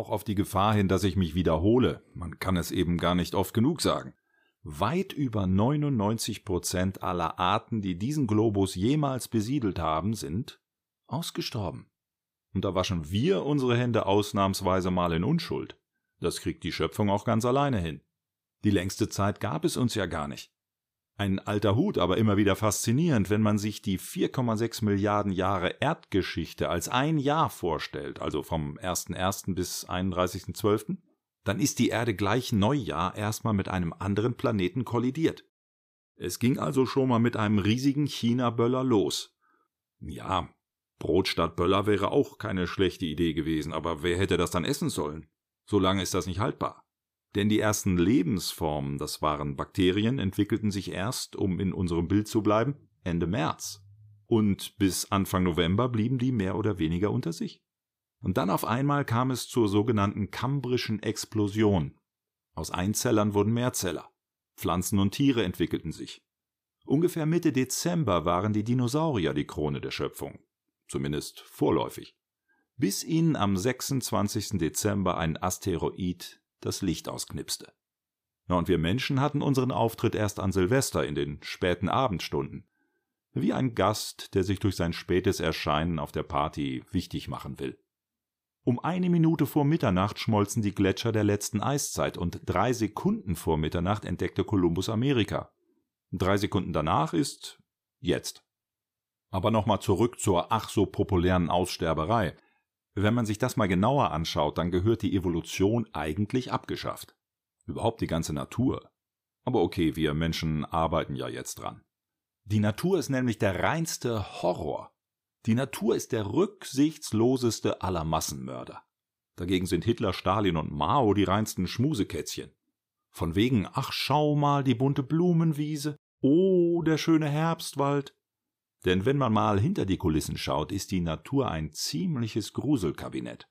auch auf die Gefahr hin, dass ich mich wiederhole. Man kann es eben gar nicht oft genug sagen. Weit über 99 Prozent aller Arten, die diesen Globus jemals besiedelt haben, sind ausgestorben. Und da waschen wir unsere Hände ausnahmsweise mal in Unschuld. Das kriegt die Schöpfung auch ganz alleine hin. Die längste Zeit gab es uns ja gar nicht. Ein alter Hut, aber immer wieder faszinierend, wenn man sich die 4,6 Milliarden Jahre Erdgeschichte als ein Jahr vorstellt, also vom 1.1. bis 31.12., dann ist die Erde gleich Neujahr erstmal mit einem anderen Planeten kollidiert. Es ging also schon mal mit einem riesigen China-Böller los. Ja, Brot statt Böller wäre auch keine schlechte Idee gewesen, aber wer hätte das dann essen sollen? So lange ist das nicht haltbar. Denn die ersten Lebensformen, das waren Bakterien, entwickelten sich erst, um in unserem Bild zu bleiben, Ende März. Und bis Anfang November blieben die mehr oder weniger unter sich. Und dann auf einmal kam es zur sogenannten kambrischen Explosion. Aus Einzellern wurden Mehrzeller. Pflanzen und Tiere entwickelten sich. Ungefähr Mitte Dezember waren die Dinosaurier die Krone der Schöpfung. Zumindest vorläufig. Bis ihnen am 26. Dezember ein Asteroid das Licht ausknipste. Na, und wir Menschen hatten unseren Auftritt erst an Silvester in den späten Abendstunden. Wie ein Gast, der sich durch sein spätes Erscheinen auf der Party wichtig machen will. Um eine Minute vor Mitternacht schmolzen die Gletscher der letzten Eiszeit und drei Sekunden vor Mitternacht entdeckte Kolumbus Amerika. Drei Sekunden danach ist jetzt. Aber nochmal zurück zur ach so populären Aussterberei. Wenn man sich das mal genauer anschaut, dann gehört die Evolution eigentlich abgeschafft. Überhaupt die ganze Natur. Aber okay, wir Menschen arbeiten ja jetzt dran. Die Natur ist nämlich der reinste Horror. Die Natur ist der rücksichtsloseste aller Massenmörder. Dagegen sind Hitler, Stalin und Mao die reinsten Schmusekätzchen. Von wegen, ach schau mal, die bunte Blumenwiese, oh, der schöne Herbstwald, denn wenn man mal hinter die Kulissen schaut, ist die Natur ein ziemliches Gruselkabinett.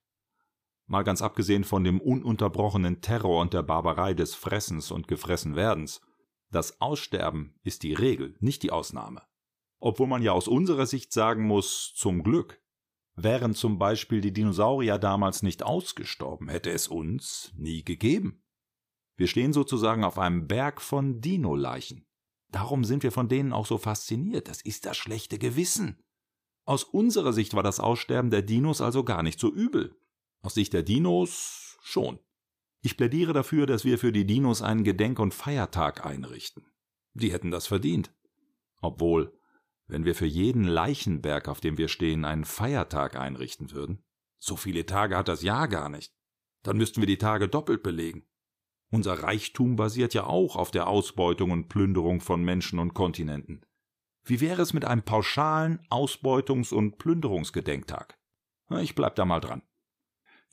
Mal ganz abgesehen von dem ununterbrochenen Terror und der Barbarei des Fressens und Gefressenwerdens. Das Aussterben ist die Regel, nicht die Ausnahme. Obwohl man ja aus unserer Sicht sagen muss, zum Glück. Wären zum Beispiel die Dinosaurier damals nicht ausgestorben, hätte es uns nie gegeben. Wir stehen sozusagen auf einem Berg von Dino-Leichen. Darum sind wir von denen auch so fasziniert. Das ist das schlechte Gewissen. Aus unserer Sicht war das Aussterben der Dinos also gar nicht so übel. Aus Sicht der Dinos schon. Ich plädiere dafür, dass wir für die Dinos einen Gedenk- und Feiertag einrichten. Die hätten das verdient. Obwohl, wenn wir für jeden Leichenberg, auf dem wir stehen, einen Feiertag einrichten würden, so viele Tage hat das Jahr gar nicht. Dann müssten wir die Tage doppelt belegen. Unser Reichtum basiert ja auch auf der Ausbeutung und Plünderung von Menschen und Kontinenten. Wie wäre es mit einem pauschalen Ausbeutungs- und Plünderungsgedenktag? Ich bleib da mal dran.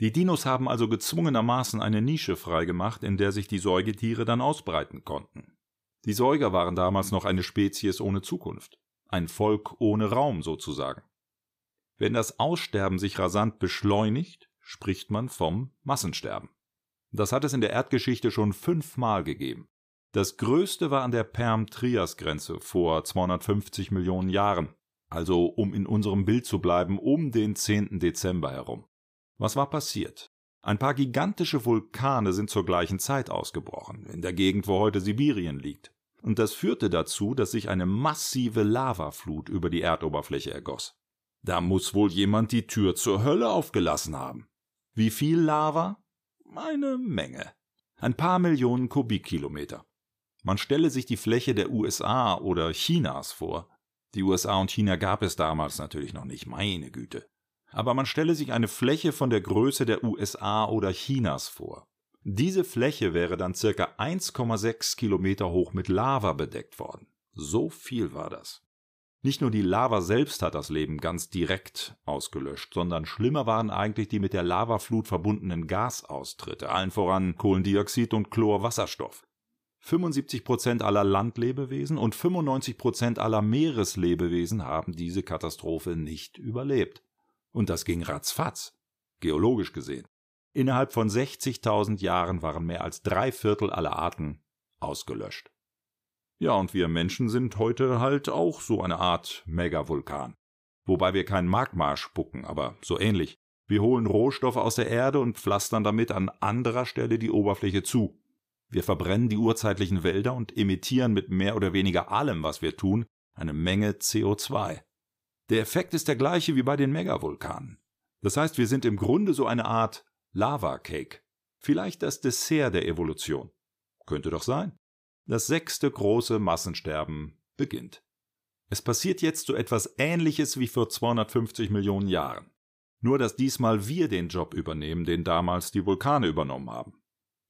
Die Dinos haben also gezwungenermaßen eine Nische freigemacht, in der sich die Säugetiere dann ausbreiten konnten. Die Säuger waren damals noch eine Spezies ohne Zukunft, ein Volk ohne Raum sozusagen. Wenn das Aussterben sich rasant beschleunigt, spricht man vom Massensterben. Das hat es in der Erdgeschichte schon fünfmal gegeben. Das größte war an der Perm-Trias-Grenze vor 250 Millionen Jahren, also um in unserem Bild zu bleiben, um den 10. Dezember herum. Was war passiert? Ein paar gigantische Vulkane sind zur gleichen Zeit ausgebrochen, in der Gegend, wo heute Sibirien liegt. Und das führte dazu, dass sich eine massive Lavaflut über die Erdoberfläche ergoss. Da muss wohl jemand die Tür zur Hölle aufgelassen haben. Wie viel Lava? Eine Menge. Ein paar Millionen Kubikkilometer. Man stelle sich die Fläche der USA oder Chinas vor. Die USA und China gab es damals natürlich noch nicht, meine Güte. Aber man stelle sich eine Fläche von der Größe der USA oder Chinas vor. Diese Fläche wäre dann circa 1,6 Kilometer hoch mit Lava bedeckt worden. So viel war das. Nicht nur die Lava selbst hat das Leben ganz direkt ausgelöscht, sondern schlimmer waren eigentlich die mit der Lavaflut verbundenen Gasaustritte, allen voran Kohlendioxid und Chlorwasserstoff. 75 Prozent aller Landlebewesen und 95 Prozent aller Meereslebewesen haben diese Katastrophe nicht überlebt. Und das ging ratzfatz, geologisch gesehen. Innerhalb von 60.000 Jahren waren mehr als drei Viertel aller Arten ausgelöscht. Ja, und wir Menschen sind heute halt auch so eine Art Megavulkan. Wobei wir kein Magma spucken, aber so ähnlich. Wir holen Rohstoffe aus der Erde und pflastern damit an anderer Stelle die Oberfläche zu. Wir verbrennen die urzeitlichen Wälder und emittieren mit mehr oder weniger allem, was wir tun, eine Menge CO2. Der Effekt ist der gleiche wie bei den Megavulkanen. Das heißt, wir sind im Grunde so eine Art Lava-Cake. Vielleicht das Dessert der Evolution. Könnte doch sein. Das sechste große Massensterben beginnt. Es passiert jetzt so etwas Ähnliches wie vor 250 Millionen Jahren. Nur dass diesmal wir den Job übernehmen, den damals die Vulkane übernommen haben.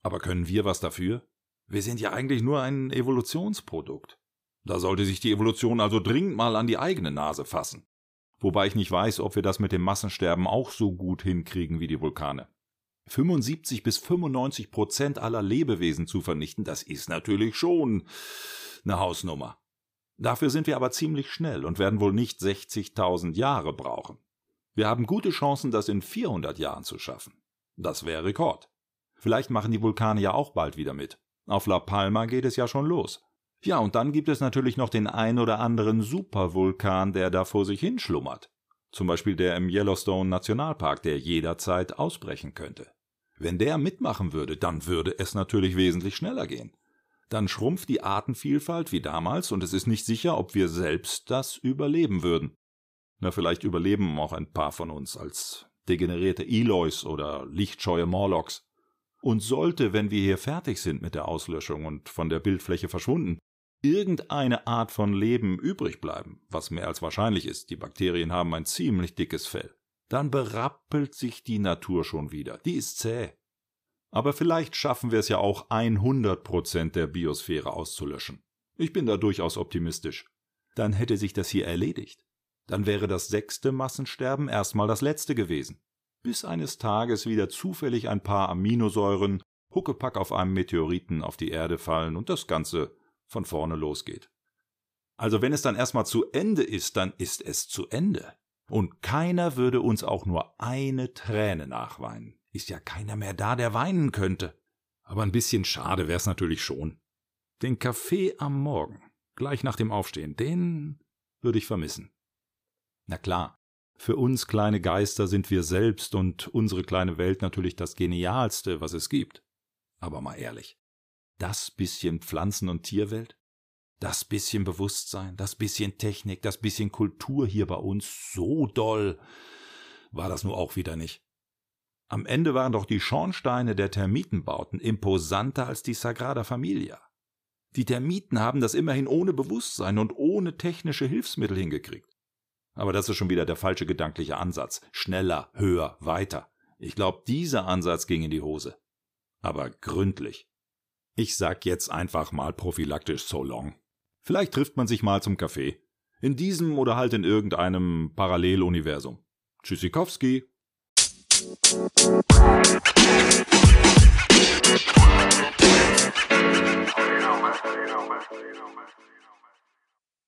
Aber können wir was dafür? Wir sind ja eigentlich nur ein Evolutionsprodukt. Da sollte sich die Evolution also dringend mal an die eigene Nase fassen. Wobei ich nicht weiß, ob wir das mit dem Massensterben auch so gut hinkriegen wie die Vulkane. 75 bis 95 Prozent aller Lebewesen zu vernichten, das ist natürlich schon eine Hausnummer. Dafür sind wir aber ziemlich schnell und werden wohl nicht 60.000 Jahre brauchen. Wir haben gute Chancen, das in 400 Jahren zu schaffen. Das wäre Rekord. Vielleicht machen die Vulkane ja auch bald wieder mit. Auf La Palma geht es ja schon los. Ja, und dann gibt es natürlich noch den ein oder anderen Supervulkan, der da vor sich hinschlummert. Zum Beispiel der im Yellowstone Nationalpark, der jederzeit ausbrechen könnte. Wenn der mitmachen würde, dann würde es natürlich wesentlich schneller gehen. Dann schrumpft die Artenvielfalt wie damals und es ist nicht sicher, ob wir selbst das überleben würden. Na, vielleicht überleben auch ein paar von uns als degenerierte Eloys oder lichtscheue Morlocks. Und sollte, wenn wir hier fertig sind mit der Auslöschung und von der Bildfläche verschwunden, irgendeine Art von Leben übrig bleiben, was mehr als wahrscheinlich ist, die Bakterien haben ein ziemlich dickes Fell, dann berappelt sich die Natur schon wieder. Die ist zäh. Aber vielleicht schaffen wir es ja auch 100 Prozent der Biosphäre auszulöschen. Ich bin da durchaus optimistisch. Dann hätte sich das hier erledigt. Dann wäre das sechste Massensterben erstmal das letzte gewesen. Bis eines Tages wieder zufällig ein paar Aminosäuren Huckepack auf einem Meteoriten auf die Erde fallen und das Ganze von vorne losgeht. Also wenn es dann erstmal zu Ende ist, dann ist es zu Ende. Und keiner würde uns auch nur eine Träne nachweinen. Ist ja keiner mehr da, der weinen könnte. Aber ein bisschen schade wär's natürlich schon. Den Kaffee am Morgen, gleich nach dem Aufstehen, den würde ich vermissen. Na klar, für uns kleine Geister sind wir selbst und unsere kleine Welt natürlich das Genialste, was es gibt. Aber mal ehrlich, das bisschen Pflanzen- und Tierwelt? Das bisschen Bewusstsein, das bisschen Technik, das bisschen Kultur hier bei uns so doll war das nur auch wieder nicht. Am Ende waren doch die Schornsteine der Termitenbauten imposanter als die Sagrada Familia. Die Termiten haben das immerhin ohne Bewusstsein und ohne technische Hilfsmittel hingekriegt. Aber das ist schon wieder der falsche gedankliche Ansatz. Schneller, höher, weiter. Ich glaube, dieser Ansatz ging in die Hose. Aber gründlich. Ich sag jetzt einfach mal prophylaktisch so long. Vielleicht trifft man sich mal zum Kaffee. In diesem oder halt in irgendeinem Paralleluniversum. Tschüssikowski. Thank you.